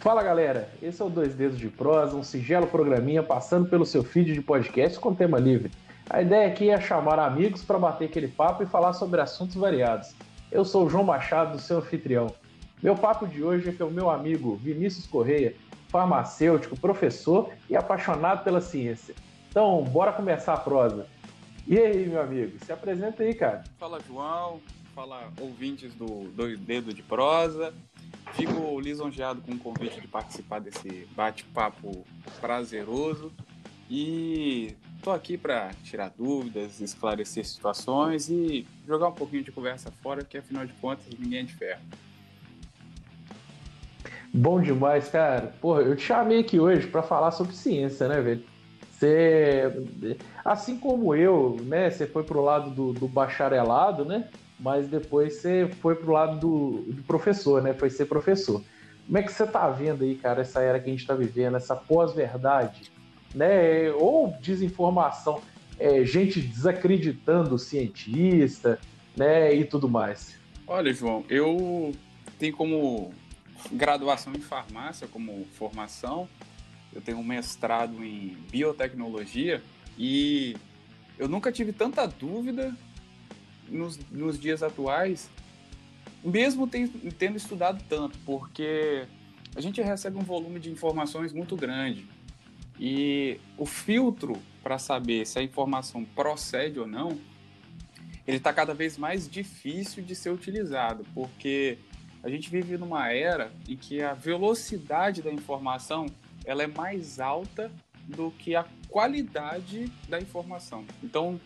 Fala galera, esse é o Dois Dedos de Prosa, um singelo programinha passando pelo seu feed de podcast com tema livre. A ideia aqui é chamar amigos para bater aquele papo e falar sobre assuntos variados. Eu sou o João Machado, seu anfitrião. Meu papo de hoje é com o meu amigo Vinícius Correia, farmacêutico, professor e apaixonado pela ciência. Então, bora começar a prosa. E aí, meu amigo, se apresenta aí, cara. Fala, João. Fala, ouvintes do Dois Dedos de Prosa. Fico lisonjeado com o convite de participar desse bate-papo prazeroso. E tô aqui para tirar dúvidas, esclarecer situações e jogar um pouquinho de conversa fora, que afinal de contas ninguém é de ferro. Bom demais, cara. Porra, eu te chamei aqui hoje para falar sobre ciência, né, velho? Você, assim como eu, né? Você foi pro lado do, do bacharelado, né? Mas depois você foi pro lado do, do, professor, né? Foi ser professor. Como é que você tá vendo aí, cara, essa era que a gente tá vivendo, essa pós-verdade, né? Ou desinformação, é, gente desacreditando o cientista, né? E tudo mais. Olha, João, eu tenho como graduação em farmácia como formação. Eu tenho um mestrado em biotecnologia e eu nunca tive tanta dúvida nos, nos dias atuais, mesmo tendo estudado tanto, porque a gente recebe um volume de informações muito grande e o filtro para saber se a informação procede ou não, ele está cada vez mais difícil de ser utilizado, porque a gente vive numa era em que a velocidade da informação ela é mais alta do que a qualidade da informação. Então,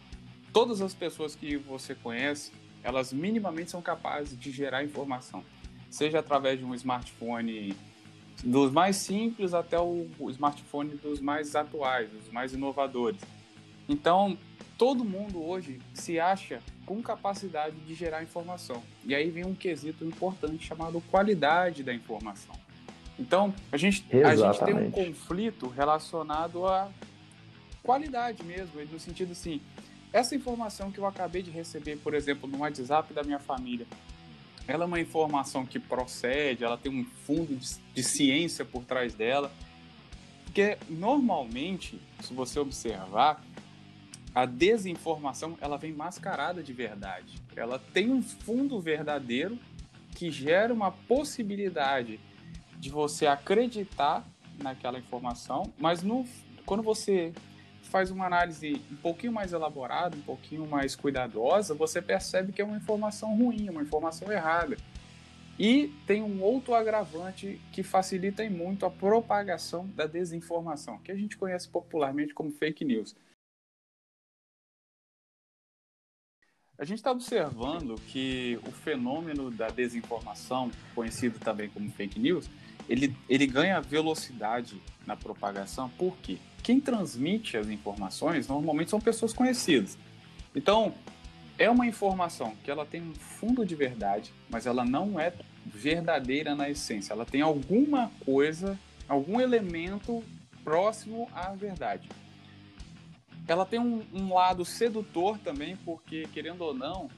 todas as pessoas que você conhece, elas minimamente são capazes de gerar informação, seja através de um smartphone dos mais simples até o smartphone dos mais atuais, dos mais inovadores. Então, todo mundo hoje se acha com capacidade de gerar informação. E aí vem um quesito importante chamado qualidade da informação. Então, a gente, a gente tem um conflito relacionado à qualidade mesmo, no sentido assim, essa informação que eu acabei de receber, por exemplo, no WhatsApp da minha família, ela é uma informação que procede, ela tem um fundo de, de ciência por trás dela. Porque normalmente, se você observar, a desinformação ela vem mascarada de verdade. Ela tem um fundo verdadeiro que gera uma possibilidade de você acreditar naquela informação, mas no, quando você faz uma análise um pouquinho mais elaborada, um pouquinho mais cuidadosa, você percebe que é uma informação ruim, uma informação errada. E tem um outro agravante que facilita muito a propagação da desinformação, que a gente conhece popularmente como fake news. A gente está observando que o fenômeno da desinformação, conhecido também como fake news, ele, ele ganha velocidade na propagação, por quê? Quem transmite as informações normalmente são pessoas conhecidas. Então, é uma informação que ela tem um fundo de verdade, mas ela não é verdadeira na essência. Ela tem alguma coisa, algum elemento próximo à verdade ela tem um, um, lado sedutor também, porque, querendo ou não,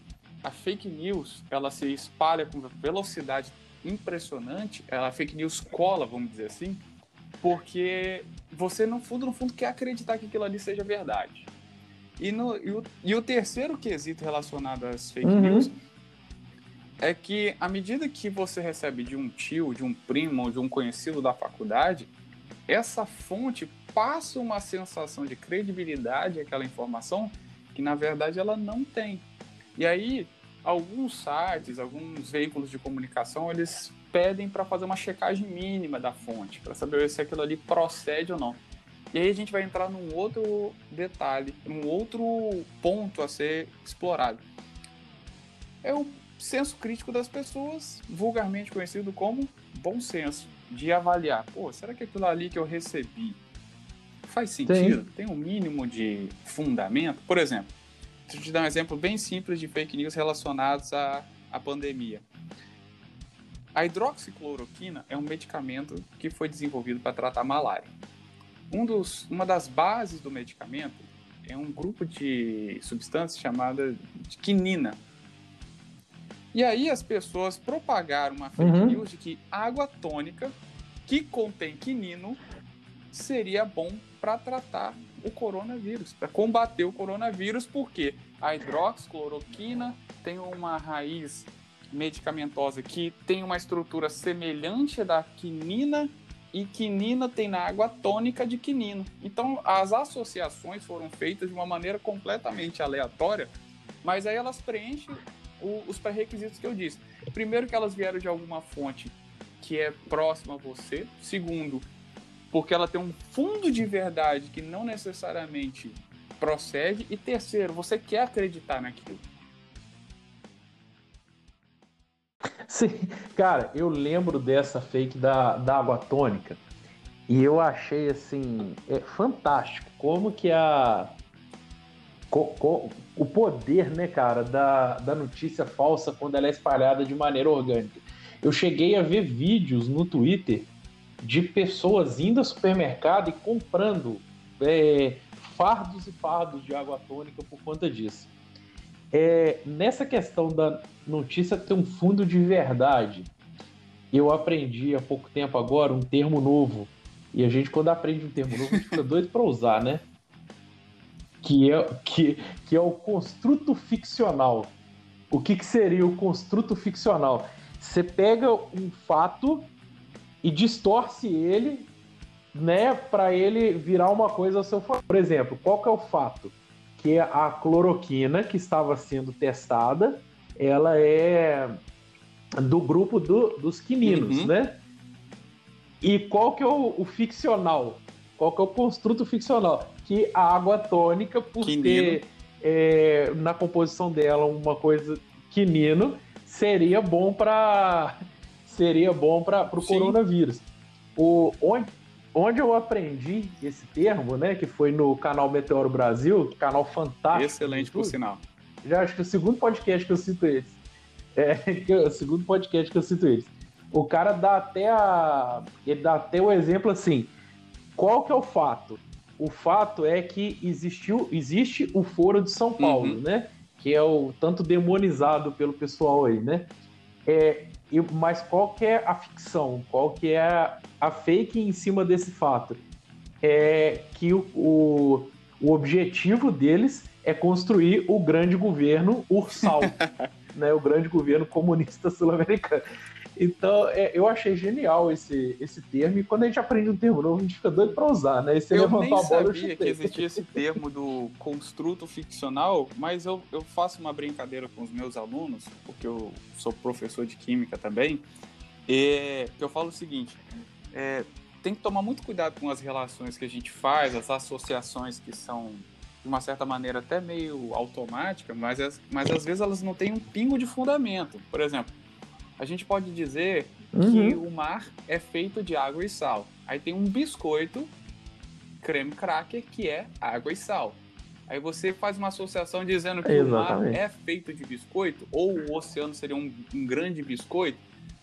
a fake news ela se espalha com velocidade impressionante, a fake news cola, vamos dizer assim, porque você, no fundo, no fundo, quer acreditar que aquilo ali seja verdade. E, no, e, o, e o terceiro quesito relacionado às fake uhum. news é que, à medida que você recebe de um tio, de um primo ou de um conhecido da faculdade, essa fonte passa uma sensação de credibilidade àquela informação que na verdade ela não tem. E aí alguns sites, alguns veículos de comunicação, eles pedem para fazer uma checagem mínima da fonte, para saber se aquilo ali procede ou não. E aí a gente vai entrar num outro detalhe, num outro ponto a ser explorado. É o senso crítico das pessoas, vulgarmente conhecido como bom senso, de avaliar, pô, será que aquilo ali que eu recebi Faz sentido? Tem. Tem um mínimo de fundamento? Por exemplo, deixa eu te dar um exemplo bem simples de fake news relacionados à, à pandemia. A hidroxicloroquina é um medicamento que foi desenvolvido para tratar malária. Um dos, uma das bases do medicamento é um grupo de substâncias chamada de quinina. E aí as pessoas propagaram uma fake uhum. news de que água tônica que contém quinino seria bom para tratar o coronavírus, para combater o coronavírus, porque a hidroxicloroquina tem uma raiz medicamentosa que tem uma estrutura semelhante à da quinina e quinina tem na água tônica de quinino. Então, as associações foram feitas de uma maneira completamente aleatória, mas aí elas preenchem o, os pré-requisitos que eu disse. Primeiro, que elas vieram de alguma fonte que é próxima a você. Segundo, porque ela tem um fundo de verdade que não necessariamente procede. E terceiro, você quer acreditar naquilo. Sim, cara, eu lembro dessa fake da, da água tônica e eu achei assim é fantástico como que a co, co, o poder, né, cara, da, da notícia falsa quando ela é espalhada de maneira orgânica. Eu cheguei a ver vídeos no Twitter de pessoas indo ao supermercado e comprando é, fardos e fardos de água tônica por conta disso. É, nessa questão da notícia ter um fundo de verdade, eu aprendi há pouco tempo agora um termo novo. E a gente, quando aprende um termo novo, a gente fica doido para usar, né? Que é, que, que é o construto ficcional. O que, que seria o construto ficcional? Você pega um fato e distorce ele, né, para ele virar uma coisa ao seu favor. Por exemplo, qual que é o fato? Que a cloroquina que estava sendo testada, ela é do grupo do, dos quininos, uhum. né? E qual que é o, o, ficcional? Qual que é o construto ficcional? Que a água tônica, por quinino. ter é, na composição dela uma coisa quinino, seria bom para seria bom para o coronavírus. O, onde, onde eu aprendi esse termo, né, que foi no canal Meteoro Brasil, canal fantástico. Excelente, por sinal. Já acho que o segundo podcast que eu cito eles. É, o segundo podcast que eu cito eles. O cara dá até a. Ele dá até o exemplo assim. Qual que é o fato? O fato é que existiu, existe o Foro de São Paulo, uhum. né? Que é o tanto demonizado pelo pessoal aí, né? É, e, mas qual que é a ficção? Qual que é a, fake em cima desse fato? É que o, o, o objetivo deles é construir o grande governo ursal, né? O grande governo comunista sul-americano. Então, é, eu achei genial esse, esse termo, e quando a gente aprende um termo novo, a gente fica doido para usar, né? E você eu levantou nem a bola, sabia que existia esse termo do construto ficcional, mas eu, eu faço uma brincadeira com os meus alunos, porque eu sou professor de química também, e que eu falo o seguinte, é, tem que tomar muito cuidado com as relações que a gente faz, as associações que são de uma certa maneira até meio automática, mas, mas às vezes elas não têm um pingo de fundamento. Por exemplo, a gente pode dizer uhum. que o mar é feito de água e sal. Aí tem um biscoito, creme cracker, que é água e sal. Aí você faz uma associação dizendo que Exatamente. o mar é feito de biscoito, ou o oceano seria um, um grande biscoito.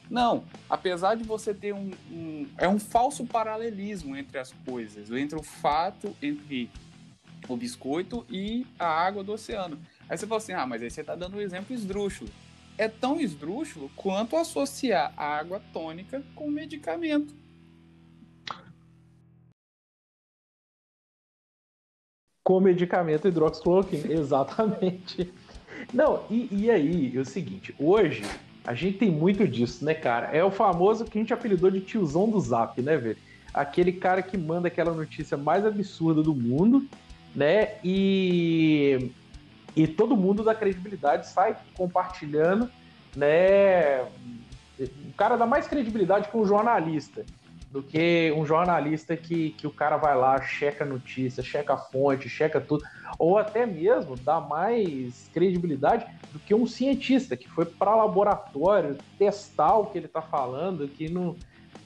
Não, apesar de você ter um, um, É um falso paralelismo entre as coisas, entre o fato, entre o biscoito e a água do oceano. Aí você fala assim: ah, mas aí você está dando um exemplo esdrúxulo é tão esdrúxulo quanto associar a água tônica com medicamento. Com medicamento hidroxicloroquina, exatamente. Não, e, e aí, é o seguinte, hoje a gente tem muito disso, né, cara? É o famoso que a gente apelidou de tiozão do zap, né, velho? Aquele cara que manda aquela notícia mais absurda do mundo, né? E e todo mundo da credibilidade sai compartilhando, né? O cara dá mais credibilidade com um jornalista do que um jornalista que, que o cara vai lá, checa a notícia, checa a fonte, checa tudo, ou até mesmo dá mais credibilidade do que um cientista que foi para laboratório testar o que ele está falando, que não,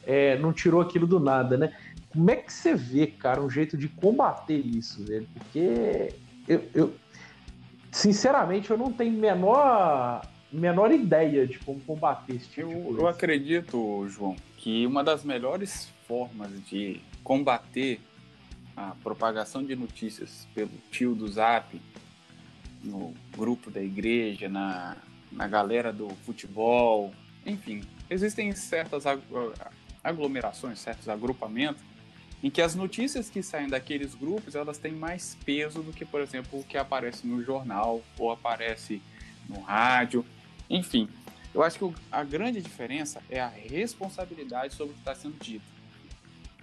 é, não tirou aquilo do nada, né? Como é que você vê, cara, um jeito de combater isso, velho? Porque eu, eu, sinceramente, eu não tenho menor, menor ideia de como combater esse tipo eu, de coisa. Eu acredito, João, que uma das melhores formas de combater a propagação de notícias pelo tio do Zap, no grupo da igreja, na, na galera do futebol, enfim, existem certas aglomerações, certos agrupamentos, em que as notícias que saem daqueles grupos elas têm mais peso do que, por exemplo, o que aparece no jornal ou aparece no rádio, enfim. Eu acho que a grande diferença é a responsabilidade sobre o que está sendo dito.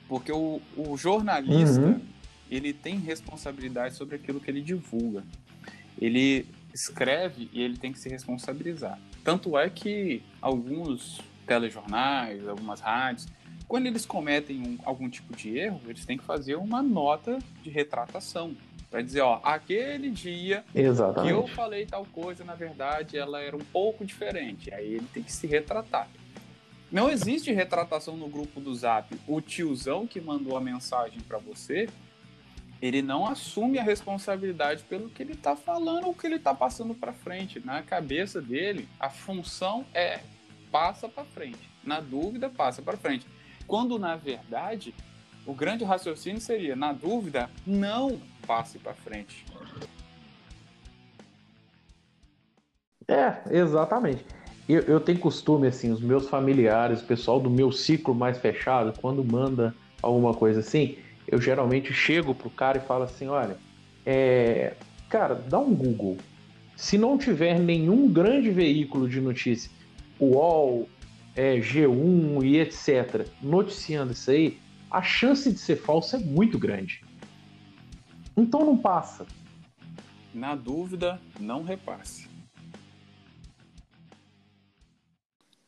Porque o, o jornalista, uhum. ele tem responsabilidade sobre aquilo que ele divulga. Ele escreve e ele tem que se responsabilizar. Tanto é que alguns telejornais, algumas rádios, quando eles cometem um, algum tipo de erro, eles têm que fazer uma nota de retratação para dizer, ó, aquele dia Exatamente. que eu falei tal coisa, na verdade, ela era um pouco diferente. Aí ele tem que se retratar. Não existe retratação no grupo do Zap. O tiozão que mandou a mensagem para você, ele não assume a responsabilidade pelo que ele está falando ou que ele está passando para frente. Na cabeça dele, a função é passa para frente. Na dúvida, passa para frente. Quando na verdade, o grande raciocínio seria, na dúvida, não passe para frente. É, exatamente. Eu, eu tenho costume, assim, os meus familiares, o pessoal do meu ciclo mais fechado, quando manda alguma coisa assim, eu geralmente chego pro cara e falo assim, olha, é, cara, dá um Google. Se não tiver nenhum grande veículo de notícia, UOL, é, G1 e etc., noticiando isso aí, a chance de ser falso é muito grande. Então não passa. Na dúvida, não repasse.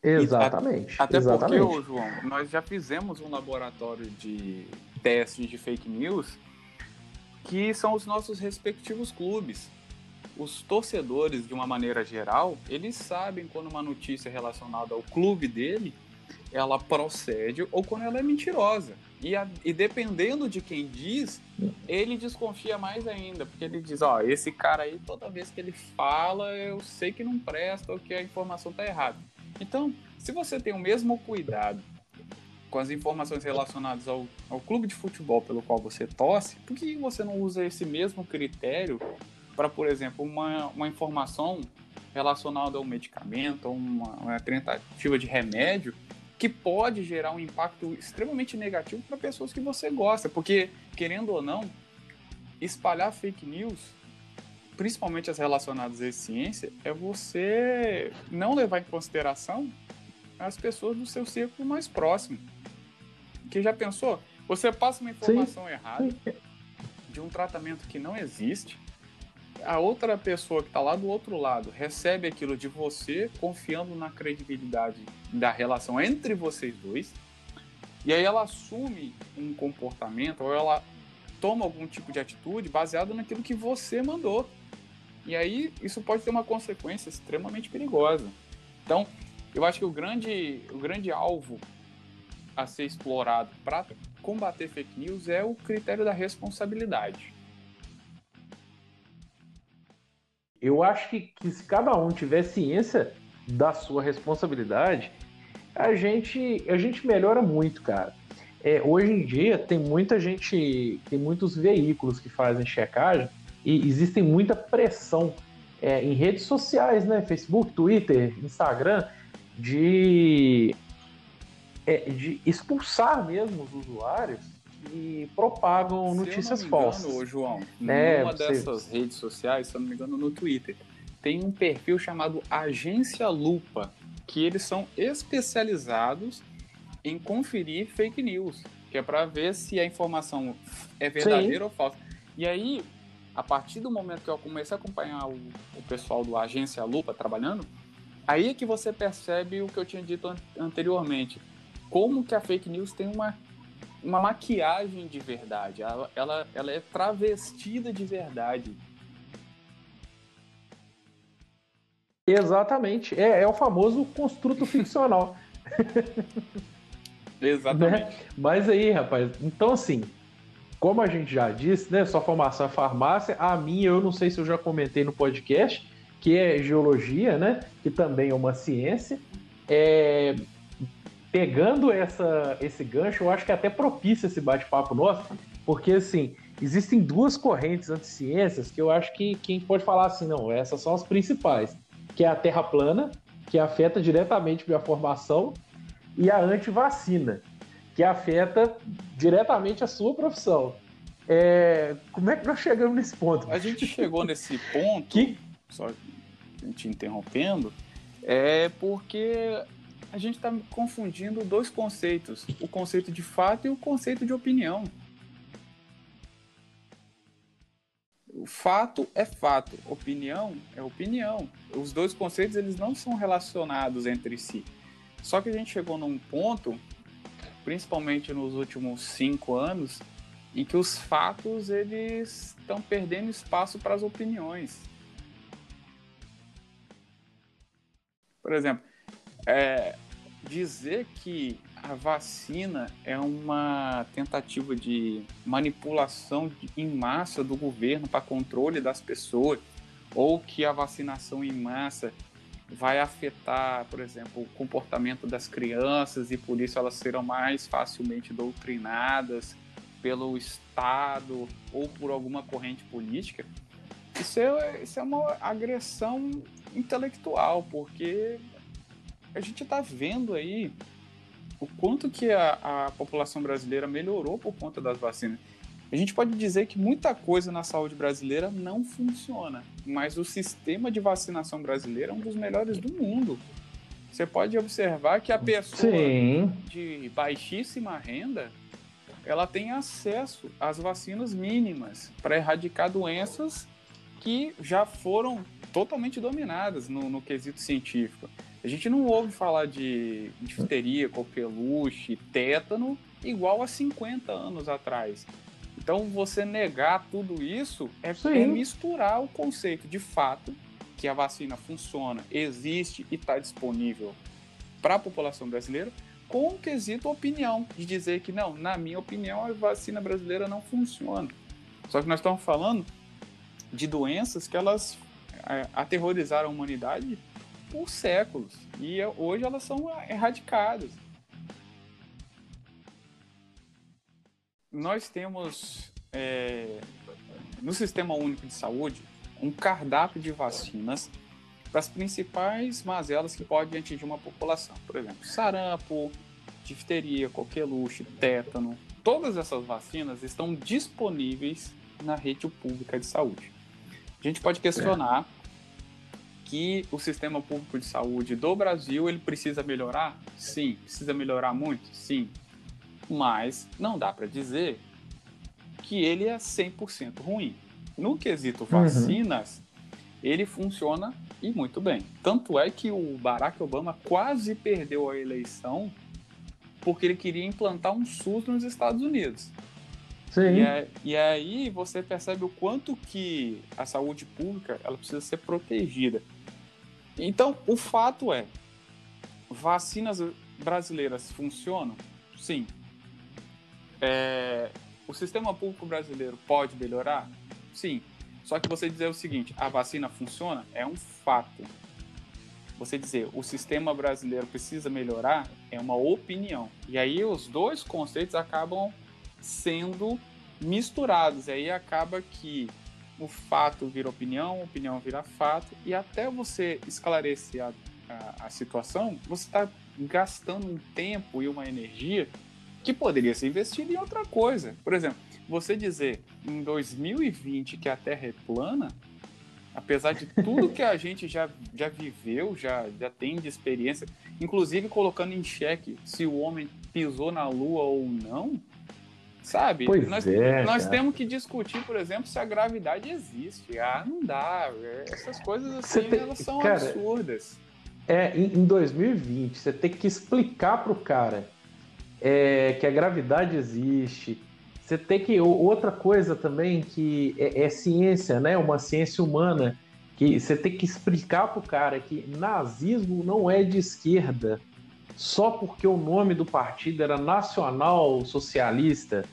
Exatamente. até exatamente. porque, João, nós já fizemos um laboratório de testes de fake news que são os nossos respectivos clubes. Os torcedores, de uma maneira geral, eles sabem quando uma notícia relacionada ao clube dele ela procede ou quando ela é mentirosa. E, a, e, dependendo de quem diz, ele desconfia mais ainda, porque ele diz, ó, esse cara aí, toda vez que ele fala, eu sei que não presta ou que a informação tá errada. Então, se você tem o mesmo cuidado com as informações relacionadas ao, ao clube de futebol pelo qual você torce, por que você não usa esse mesmo critério para, por exemplo, uma, uma informação relacionada ao medicamento, ou uma, uma tentativa de remédio, que pode gerar um impacto extremamente negativo para pessoas que você gosta, porque, querendo ou não, espalhar fake news principalmente as relacionadas à ciência, é você não levar em consideração as pessoas do seu círculo mais próximo. Que já pensou? Você passa uma informação Sim. errada de um tratamento que não existe, a outra pessoa que está lá do outro lado recebe aquilo de você, confiando na credibilidade da relação entre vocês dois, e aí ela assume um comportamento ou ela toma algum tipo de atitude baseado naquilo que você mandou. E aí isso pode ter uma consequência extremamente perigosa. Então, eu acho que o grande, o grande alvo a ser explorado para combater fake news é o critério da responsabilidade. Eu acho que, que se cada um tiver ciência da sua responsabilidade, a gente, a gente melhora muito, cara. É, hoje em dia tem muita gente, tem muitos veículos que fazem checagem e existem muita pressão é, em redes sociais, né? Facebook, Twitter, Instagram, de, é, de expulsar mesmo os usuários que propagam se notícias eu não me engano, falsas. João, é, numa dessas redes sociais, se eu não me engano, no Twitter, tem um perfil chamado Agência Lupa, que eles são especializados em conferir fake news, que é para ver se a informação é verdadeira Sim. ou falsa. E aí, a partir do momento que eu comecei a acompanhar o, o pessoal do Agência Lupa trabalhando, aí é que você percebe o que eu tinha dito an anteriormente. Como que a fake news tem uma, uma maquiagem de verdade. Ela, ela, ela é travestida de verdade. Exatamente. É, é o famoso construto ficcional. Exatamente. Né? Mas aí, rapaz, então assim, como a gente já disse, né, sua formação é farmácia, a minha eu não sei se eu já comentei no podcast, que é geologia, né, que também é uma ciência. É, pegando essa, esse gancho, eu acho que é até propício esse bate-papo nosso, porque assim, existem duas correntes anticiências que eu acho que quem pode falar assim, não, essas são as principais, que é a Terra plana, que afeta diretamente a minha formação, e a antivacina. que afeta diretamente a sua profissão. É, como é que nós chegamos nesse ponto? A gente chegou nesse ponto, que... só te interrompendo, é porque a gente está confundindo dois conceitos: o conceito de fato e o conceito de opinião. O fato é fato, opinião é opinião. Os dois conceitos eles não são relacionados entre si. Só que a gente chegou num ponto, principalmente nos últimos cinco anos, em que os fatos eles estão perdendo espaço para as opiniões. Por exemplo, é, dizer que a vacina é uma tentativa de manipulação em massa do governo para controle das pessoas, ou que a vacinação em massa vai afetar, por exemplo, o comportamento das crianças e por isso elas serão mais facilmente doutrinadas pelo Estado ou por alguma corrente política, isso é, isso é uma agressão intelectual, porque a gente está vendo aí o quanto que a, a população brasileira melhorou por conta das vacinas. A gente pode dizer que muita coisa na saúde brasileira não funciona, mas o sistema de vacinação brasileiro é um dos melhores do mundo. Você pode observar que a pessoa Sim. de baixíssima renda ela tem acesso às vacinas mínimas para erradicar doenças que já foram totalmente dominadas no, no, quesito científico. A gente não ouve falar de difteria, coqueluche, tétano igual a 50 anos atrás. Então, você negar tudo isso é, é misturar o conceito de fato que a vacina funciona, existe e está disponível para a população brasileira com o quesito opinião, de dizer que não, na minha opinião, a vacina brasileira não funciona. Só que nós estamos falando de doenças que elas é, aterrorizaram a humanidade por séculos e hoje elas são erradicadas. Nós temos é, no Sistema Único de Saúde um cardápio de vacinas para as principais mazelas que podem atingir uma população. Por exemplo, sarampo, difteria, coqueluche, tétano. Todas essas vacinas estão disponíveis na rede pública de saúde. A gente pode questionar. Que o sistema público de saúde do Brasil ele precisa melhorar? Sim. Precisa melhorar muito? Sim. Mas não dá para dizer que ele é 100% ruim. No quesito uhum. vacinas, uhum ele funciona e muito bem. Tanto é que o Barack Obama quase perdeu a eleição porque ele queria implantar um SUS nos Estados Unidos. Sim. E, é, e aí você percebe o quanto que a saúde pública ela precisa ser protegida. Então, o fato é, vacinas brasileiras funcionam? Sim. É, o sistema público brasileiro pode melhorar? Sim. Só que você dizer o seguinte, a vacina funciona é um fato. Você dizer o sistema brasileiro precisa melhorar é uma opinião. E aí os dois conceitos acabam sendo misturados. E aí acaba que o fato vira opinião, opinião vira fato, e até você esclarecer a, a, a situação, você está gastando um tempo e uma energia que poderia ser investido em outra coisa. Por exemplo, você dizer em 2020 que a Terra é plana, apesar de tudo que a gente já, já viveu, já, já tem de experiência, inclusive colocando em xeque se o homem pisou na Lua ou não, sabe? Pois nós, é, nós temos que discutir, por exemplo, se a gravidade existe. Ah, não dá. Essas coisas assim, tem, elas são cara, absurdas. É, em 2020, você tem que explicar pro cara é, que a gravidade existe, você tem que. Outra coisa também que é, é ciência, né? Uma ciência humana. Que você tem que explicar pro cara que nazismo não é de esquerda só porque o nome do partido era Nacional Socialista,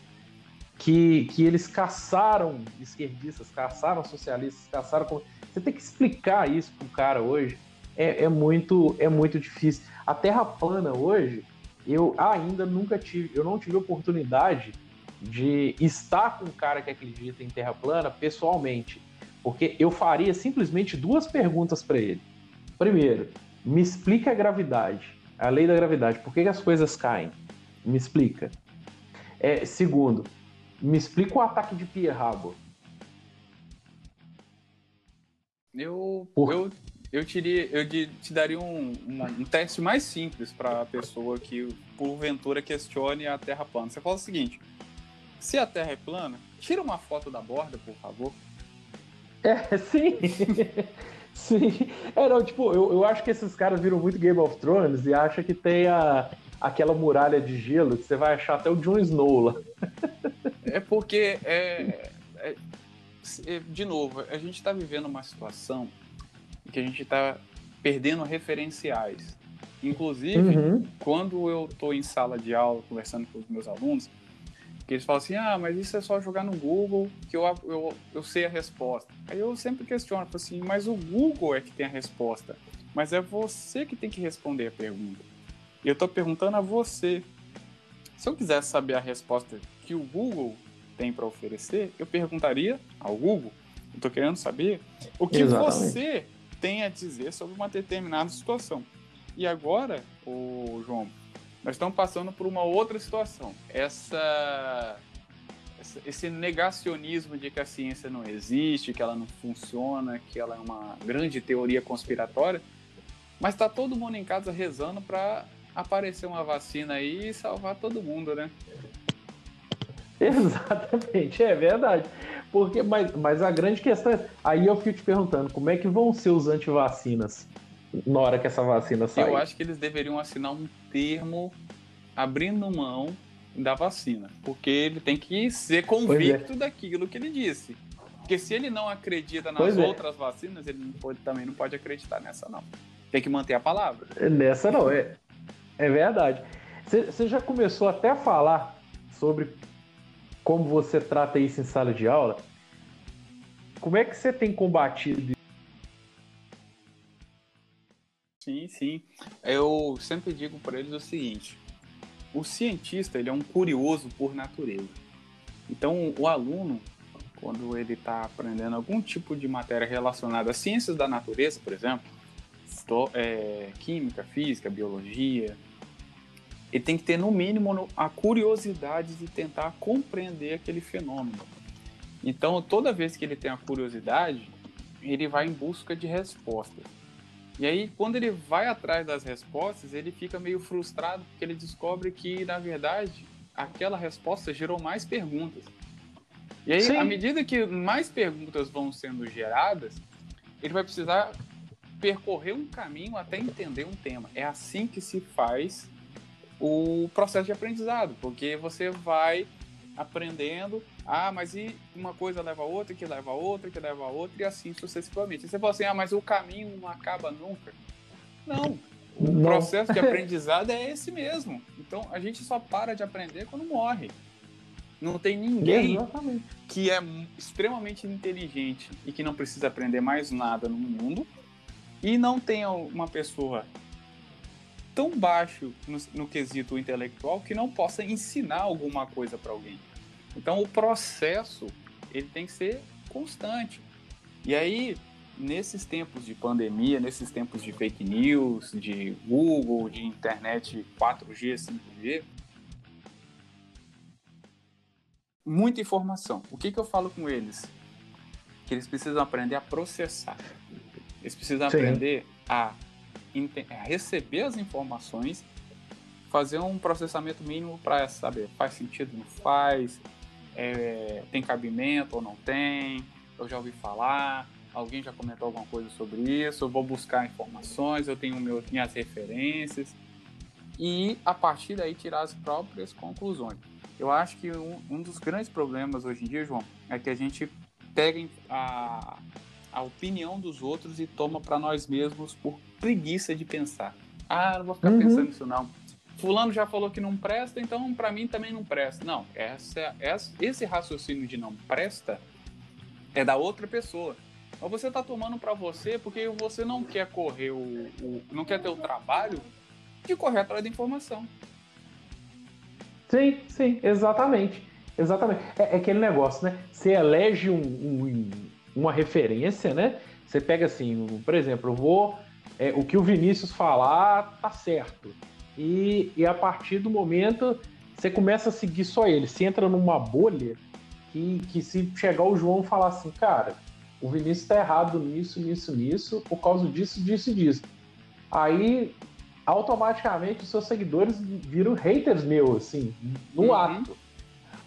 que, que eles caçaram esquerdistas, caçaram socialistas, caçaram. Você tem que explicar isso pro cara hoje. É, é, muito, é muito difícil. A Terra plana hoje, eu ainda nunca tive, eu não tive oportunidade de estar com um cara que acredita em Terra plana pessoalmente, porque eu faria simplesmente duas perguntas para ele. Primeiro, me explica a gravidade, a lei da gravidade, por que, que as coisas caem? Me explica. É, segundo, me explica o ataque de pia rabo. Eu, Por... eu, eu, teria, eu te daria um, um, um teste mais simples para a pessoa que, porventura, questione a Terra plana. Você fala o seguinte: se a Terra é plana, tira uma foto da borda, por favor. É, sim. sim. É, não, tipo, eu, eu acho que esses caras viram muito Game of Thrones e acham que tem a, aquela muralha de gelo que você vai achar até o Jon Snow lá. É porque, é, é, é de novo, a gente está vivendo uma situação em que a gente está perdendo referenciais. Inclusive, uhum. quando eu estou em sala de aula conversando com os meus alunos, que eles falam assim, ah, mas isso é só jogar no Google que eu, eu, eu sei a resposta. Aí eu sempre questiono, assim, mas o Google é que tem a resposta. Mas é você que tem que responder a pergunta. E eu estou perguntando a você. Se eu quisesse saber a resposta que o Google tem para oferecer, eu perguntaria ao Google. Eu estou querendo saber o que Exatamente. você tem a dizer sobre uma determinada situação. E agora, o João, nós estamos passando por uma outra situação. Essa, esse negacionismo de que a ciência não existe, que ela não funciona, que ela é uma grande teoria conspiratória, mas está todo mundo em casa rezando para aparecer uma vacina aí e salvar todo mundo, né? Exatamente, é verdade. Porque, mas, mas a grande questão é. Aí eu fico te perguntando, como é que vão ser os antivacinas? Na hora que essa vacina sair. Eu acho que eles deveriam assinar um termo abrindo mão da vacina, porque ele tem que ser é. convicto é. daquilo que ele disse. Porque se ele não acredita nas pois é. outras é. vacinas, ele não pode, também não pode acreditar nessa não. Tem que manter a palavra. Nessa não, é, é verdade. Você já começou até a falar sobre como você trata isso em sala de aula. Como é que você tem combatido Sim, sim. Eu sempre digo para eles o seguinte: o cientista ele é um curioso por natureza. Então, o aluno, quando ele está aprendendo algum tipo de matéria relacionada a ciências da natureza, por exemplo, é, química, física, biologia, ele tem que ter no mínimo a curiosidade de tentar compreender aquele fenômeno. Então, toda vez que ele tem a curiosidade, ele vai em busca de respostas. E aí, quando ele vai atrás das respostas, ele fica meio frustrado porque ele descobre que, na verdade, aquela resposta gerou mais perguntas. E aí, Sim. à medida que mais perguntas vão sendo geradas, ele vai precisar percorrer um caminho até entender um tema. É assim que se faz o processo de aprendizado, porque você vai aprendendo ah, mas e uma coisa leva a outra, que leva a outra, que leva a outra, e assim sucessivamente. E você fala assim, ah, mas o caminho não acaba nunca. Não. O não. processo de aprendizado é esse mesmo. Então a gente só para de aprender quando morre. Não tem ninguém Exatamente. que é extremamente inteligente e que não precisa aprender mais nada no mundo e não tenha uma pessoa tão baixo no, no quesito intelectual que não possa ensinar alguma coisa para alguém. Então o processo ele tem que ser constante. E aí, nesses tempos de pandemia, nesses tempos de fake news, de Google, de internet 4G, 5G, muita informação. O que, que eu falo com eles? Que eles precisam aprender a processar. Eles precisam Sim. aprender a, a receber as informações, fazer um processamento mínimo para saber faz sentido, não faz, é, tem cabimento ou não tem, eu já ouvi falar, alguém já comentou alguma coisa sobre isso, eu vou buscar informações, eu tenho meu, minhas referências e a partir daí tirar as próprias conclusões. Eu acho que um, um dos grandes problemas hoje em dia, João, é que a gente pega a, a opinião dos outros e toma para nós mesmos por preguiça de pensar. Ah, não vou ficar uhum. pensando nisso não fulano já falou que não presta, então para mim também não presta. Não, essa, essa, esse raciocínio de não presta é da outra pessoa. Mas você está tomando para você porque você não quer correr o, o, não quer ter o trabalho de correr atrás da informação. Sim, sim, exatamente. Exatamente. É, é aquele negócio, né? Você elege um, um, uma referência, né? Você pega assim, por exemplo, eu vou. É, o que o Vinícius falar tá certo. E, e a partir do momento você começa a seguir só ele. Você entra numa bolha que, que se chegar o João falar assim, cara, o Vinícius tá errado nisso, nisso, nisso, por causa disso, disso e disso. Aí, automaticamente, os seus seguidores viram haters meus, assim, no uhum. ato.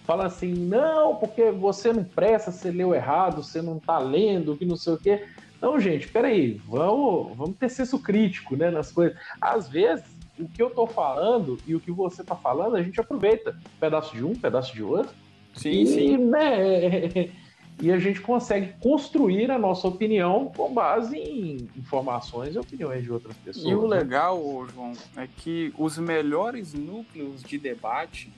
Fala assim, não, porque você não presta, você leu errado, você não tá lendo, que não sei o quê. Não, gente, peraí, vamos, vamos ter senso crítico, né, nas coisas. Às vezes, o que eu tô falando e o que você tá falando, a gente aproveita. Pedaço de um, um pedaço de outro. Sim, e, sim. Né, e a gente consegue construir a nossa opinião com base em informações e opiniões de outras pessoas. E o né? legal, João, é que os melhores núcleos de debate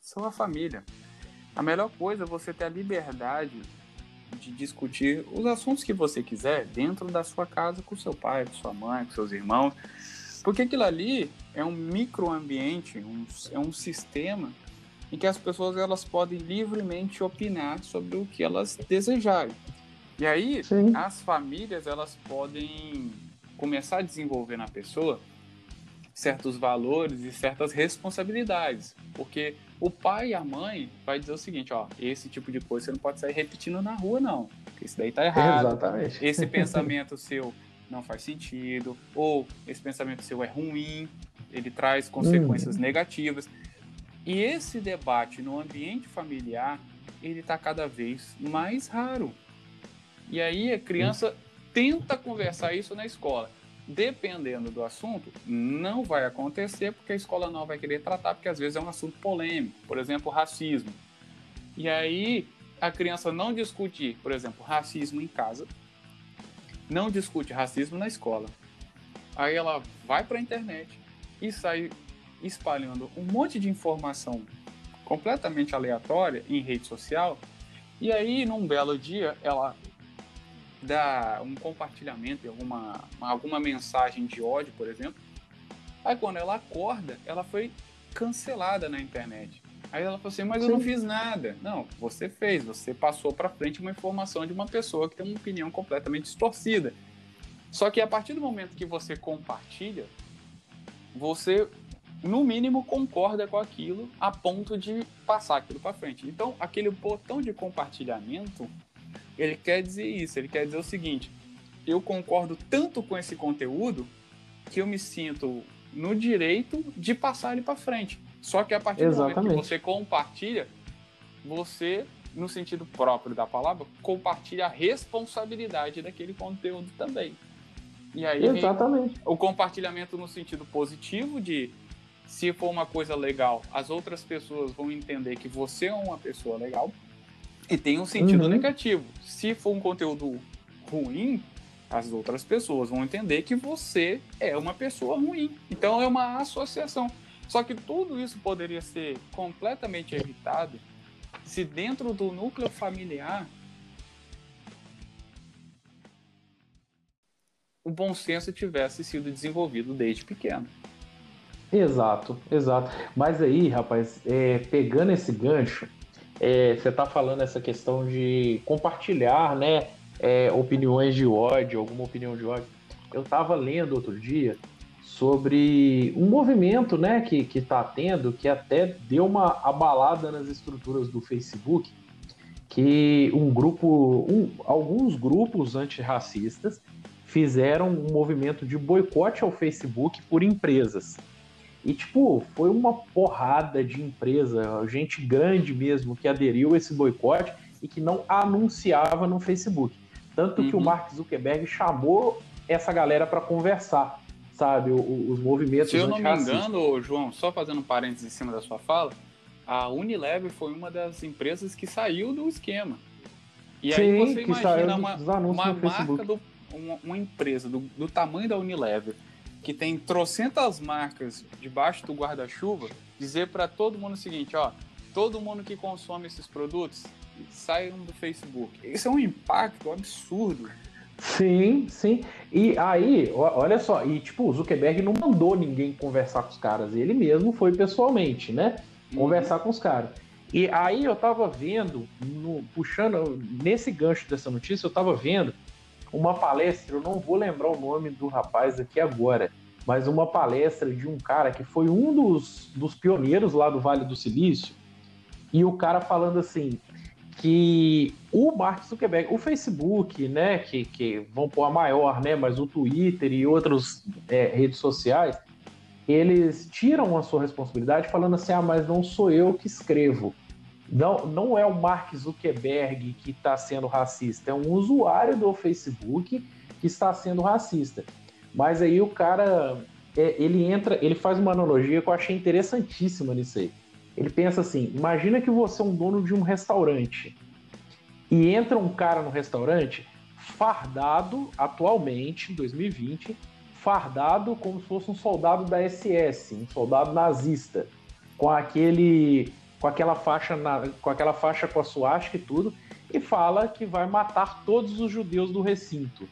são a família. A melhor coisa é você ter a liberdade de discutir os assuntos que você quiser dentro da sua casa com seu pai, com sua mãe, com seus irmãos. Porque aquilo ali é um microambiente, um, é um sistema em que as pessoas elas podem livremente opinar sobre o que elas desejarem. E aí, Sim. as famílias elas podem começar a desenvolver na pessoa certos valores e certas responsabilidades, porque o pai e a mãe vai dizer o seguinte, ó, esse tipo de coisa você não pode sair repetindo na rua não, porque isso daí tá errado. Exatamente. Esse pensamento seu não faz sentido, ou esse pensamento seu é ruim, ele traz consequências hum. negativas. E esse debate no ambiente familiar, ele está cada vez mais raro. E aí a criança tenta conversar isso na escola. Dependendo do assunto, não vai acontecer porque a escola não vai querer tratar, porque às vezes é um assunto polêmico, por exemplo, racismo. E aí a criança não discute, por exemplo, racismo em casa, não discute racismo na escola. Aí ela vai para a internet e sai espalhando um monte de informação completamente aleatória em rede social. E aí, num belo dia, ela dá um compartilhamento, alguma, alguma mensagem de ódio, por exemplo. Aí, quando ela acorda, ela foi cancelada na internet. Aí ela falou assim: Mas Sim. eu não fiz nada. Não, você fez, você passou para frente uma informação de uma pessoa que tem uma opinião completamente distorcida. Só que a partir do momento que você compartilha, você no mínimo concorda com aquilo a ponto de passar aquilo para frente. Então, aquele botão de compartilhamento, ele quer dizer isso, ele quer dizer o seguinte: eu concordo tanto com esse conteúdo que eu me sinto no direito de passar ele para frente. Só que a partir Exatamente. do momento que você compartilha, você, no sentido próprio da palavra, compartilha a responsabilidade daquele conteúdo também. E aí Exatamente. o compartilhamento no sentido positivo de se for uma coisa legal, as outras pessoas vão entender que você é uma pessoa legal. E tem um sentido uhum. negativo. Se for um conteúdo ruim, as outras pessoas vão entender que você é uma pessoa ruim. Então é uma associação. Só que tudo isso poderia ser completamente evitado se dentro do núcleo familiar o bom senso tivesse sido desenvolvido desde pequeno. Exato, exato. Mas aí, rapaz, é, pegando esse gancho, é, você está falando essa questão de compartilhar, né, é, opiniões de ódio, alguma opinião de ódio. Eu estava lendo outro dia sobre um movimento, né, que que está tendo, que até deu uma abalada nas estruturas do Facebook, que um grupo, um, alguns grupos antirracistas fizeram um movimento de boicote ao Facebook por empresas. E, tipo, foi uma porrada de empresa, gente grande mesmo, que aderiu a esse boicote e que não anunciava no Facebook. Tanto uhum. que o uhum. Mark Zuckerberg chamou essa galera para conversar, sabe? O, os movimentos Se eu não me engano, João, só fazendo um parênteses em cima da sua fala, a Unilever foi uma das empresas que saiu do esquema. E Sim, aí você imagina uma, uma marca do uma, uma empresa do, do, tamanho da Unilever, que tem trocentas marcas debaixo do guarda-chuva, dizer para todo mundo o seguinte, ó, todo mundo que consome esses produtos saiam do Facebook. Isso é um impacto absurdo. Sim, sim. E aí, olha só, e tipo, o Zuckerberg não mandou ninguém conversar com os caras, ele mesmo foi pessoalmente, né? Uhum. Conversar uhum. com os caras. E aí eu tava vendo, no, puxando, nesse gancho dessa notícia, eu tava vendo uma palestra, eu não vou lembrar o nome do rapaz aqui agora, mas uma palestra de um cara que foi um dos, dos pioneiros lá do Vale do Silício, e o cara falando assim que o Mark Zuckerberg, o Facebook, né, que, que vão pôr a maior, né, mas o Twitter e outras é, redes sociais, eles tiram a sua responsabilidade falando assim, ah, mas não sou eu que escrevo. Não, não é o Mark Zuckerberg que está sendo racista, é um usuário do Facebook que está sendo racista. Mas aí o cara, é, ele entra, ele faz uma analogia que eu achei interessantíssima nisso aí. Ele pensa assim: imagina que você é um dono de um restaurante e entra um cara no restaurante fardado, atualmente, em 2020, fardado como se fosse um soldado da SS, um soldado nazista, com aquele com aquela faixa na, com aquela faixa com a suástica e tudo, e fala que vai matar todos os judeus do recinto.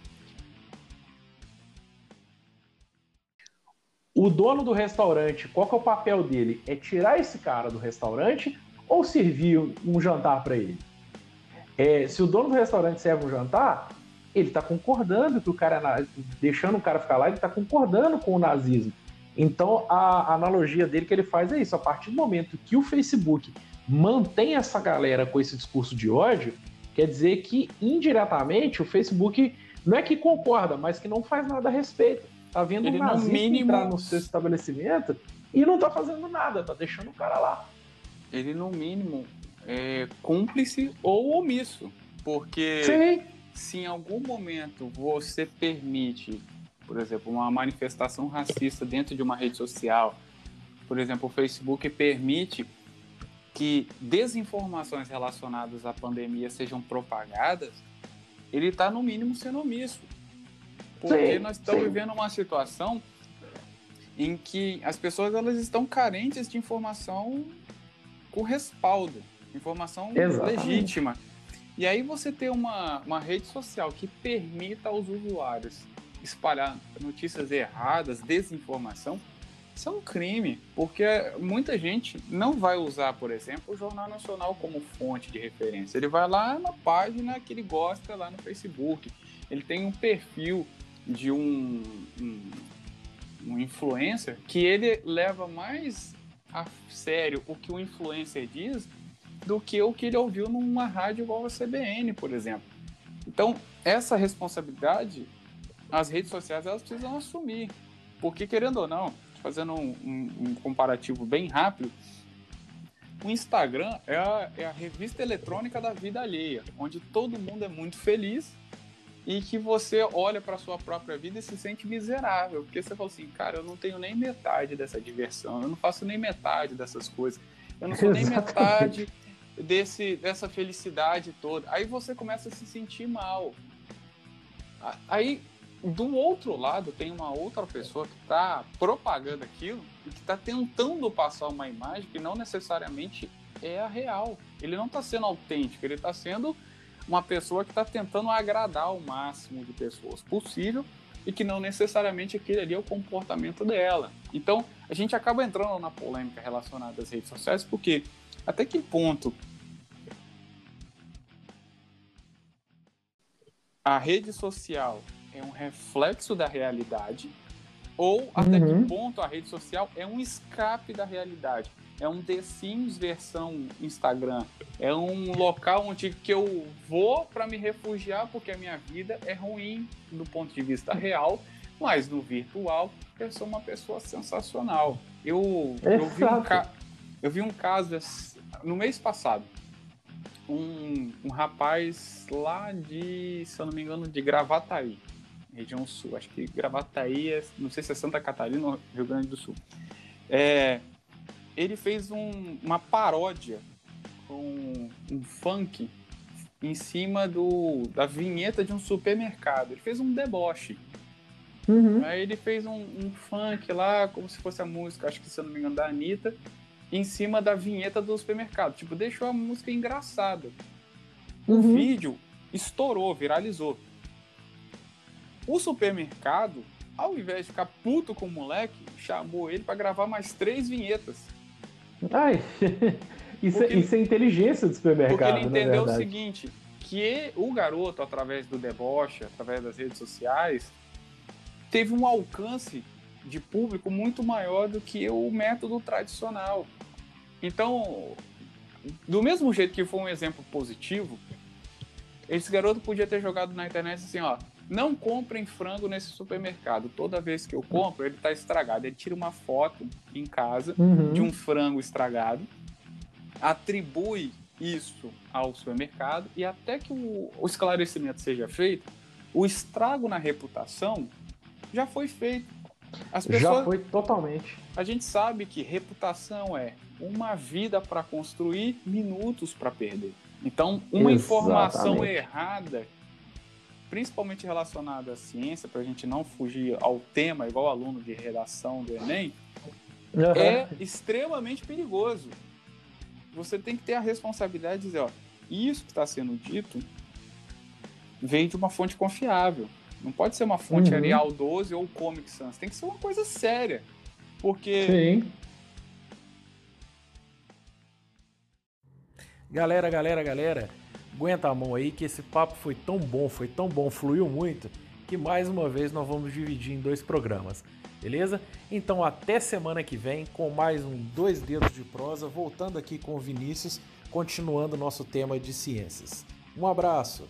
O dono do restaurante, qual que é o papel dele? É tirar esse cara do restaurante ou servir um jantar para ele? É, se o dono do restaurante serve um jantar, ele está concordando que o cara, deixando o cara ficar lá, ele está concordando com o nazismo. Então a, analogia dele que ele faz é isso: a partir do momento que o Facebook mantém essa galera com esse discurso de ódio, quer dizer que indiretamente o Facebook não é que concorda, mas que não faz nada a respeito. Tá vendo ele um nazista mínimo... entrar no seu estabelecimento e não tá fazendo nada, tá deixando o cara lá. Ele, no mínimo, é cúmplice ou omisso. Porque Sim. se em algum momento você permite, por exemplo, uma manifestação racista dentro de uma rede social, por exemplo, o Facebook permite que desinformações relacionadas à pandemia sejam propagadas, ele está, no mínimo, sendo omisso. Porque sim, nós estamos sim. vivendo uma situação em que as pessoas elas estão carentes de informação com respaldo, informação Exatamente. legítima. E aí você ter uma, uma rede social que permita aos usuários espalhar notícias erradas, desinformação, isso é um crime, porque muita gente não vai usar, por exemplo, o Jornal Nacional como fonte de referência. Ele vai lá na página que ele gosta lá no Facebook. Ele tem um perfil de um, um, um influencer que ele leva mais a sério o que o influencer diz do que o que ele ouviu numa rádio igual a CBN, por exemplo. Então, essa responsabilidade as redes sociais elas precisam assumir. Porque, querendo ou não, fazendo um, um, um comparativo bem rápido, o Instagram é a, é a, revista eletrônica da vida alheia, onde todo mundo é muito feliz e que você olha para sua própria vida e se sente miserável, porque você fala assim, cara, eu não tenho nem metade dessa diversão, eu não faço nem metade dessas coisas, eu não sou nem metade desse, dessa felicidade toda. Aí você começa a se sentir mal. Aí, do outro lado, tem uma outra pessoa que está propagando aquilo e que está tentando passar uma imagem que não necessariamente é a real. Ele não está sendo autêntico, ele está sendo uma pessoa que está tentando agradar o máximo de pessoas possível e que não necessariamente aquele ali é o comportamento dela. Então, a gente acaba entrando na polêmica relacionada às redes sociais, porque até que ponto a rede social é um reflexo da realidade ou até uhum. que ponto a rede social é um escape da realidade é um The Sims versão Instagram. É um local onde que eu vou para me refugiar porque a minha vida é ruim do ponto de vista real, mas no virtual eu sou uma pessoa sensacional. Eu, eu, vi, um eu vi um caso no mês passado. Um, um rapaz lá de, se eu não me engano, de Gravataí, região sul. Acho que Gravataí, é, não sei se é Santa Catarina ou Rio Grande do Sul. É, ele fez um, uma paródia com um funk em cima do, da vinheta de um supermercado. Ele fez um deboche. Uhum. Aí ele fez um, um, funk lá, como se fosse a música, acho que se eu não me engano, da Anitta, em cima da vinheta do supermercado. Tipo, deixou a música engraçada. O uhum. vídeo estourou, viralizou. O supermercado, ao invés de ficar puto com o moleque, chamou ele para gravar mais três vinhetas. Ai, isso, é, porque, isso é inteligência do supermercado. Porque ele entendeu o seguinte: que o garoto, através do deboche, através das redes sociais, teve um alcance de público muito maior do que o método tradicional. Então, do mesmo jeito que foi um exemplo positivo, esse garoto podia ter jogado na internet assim, ó, não comprem frango nesse supermercado. Toda vez que eu compro, ele está estragado. Ele tira uma foto em casa uhum. de um frango estragado, atribui isso ao supermercado e até que o, o esclarecimento seja feito, o estrago na reputação já foi feito. As pessoas, já foi totalmente. A gente sabe que reputação é uma vida para construir, minutos para perder. Então, uma Exatamente. informação errada, principalmente relacionada à ciência, para a gente não fugir ao tema, igual aluno de redação do Enem, uhum. é extremamente perigoso. Você tem que ter a responsabilidade de dizer, ó, isso que está sendo dito veio de uma fonte confiável. Não pode ser uma fonte uhum. Arial 12 ou Comic Sans. Tem que ser uma coisa séria. Porque. Sim. Galera, galera, galera, aguenta a mão aí que esse papo foi tão bom, foi tão bom, fluiu muito, que mais uma vez nós vamos dividir em dois programas, beleza? Então até semana que vem com mais um Dois Dedos de Prosa, voltando aqui com o Vinícius, continuando nosso tema de ciências. Um abraço!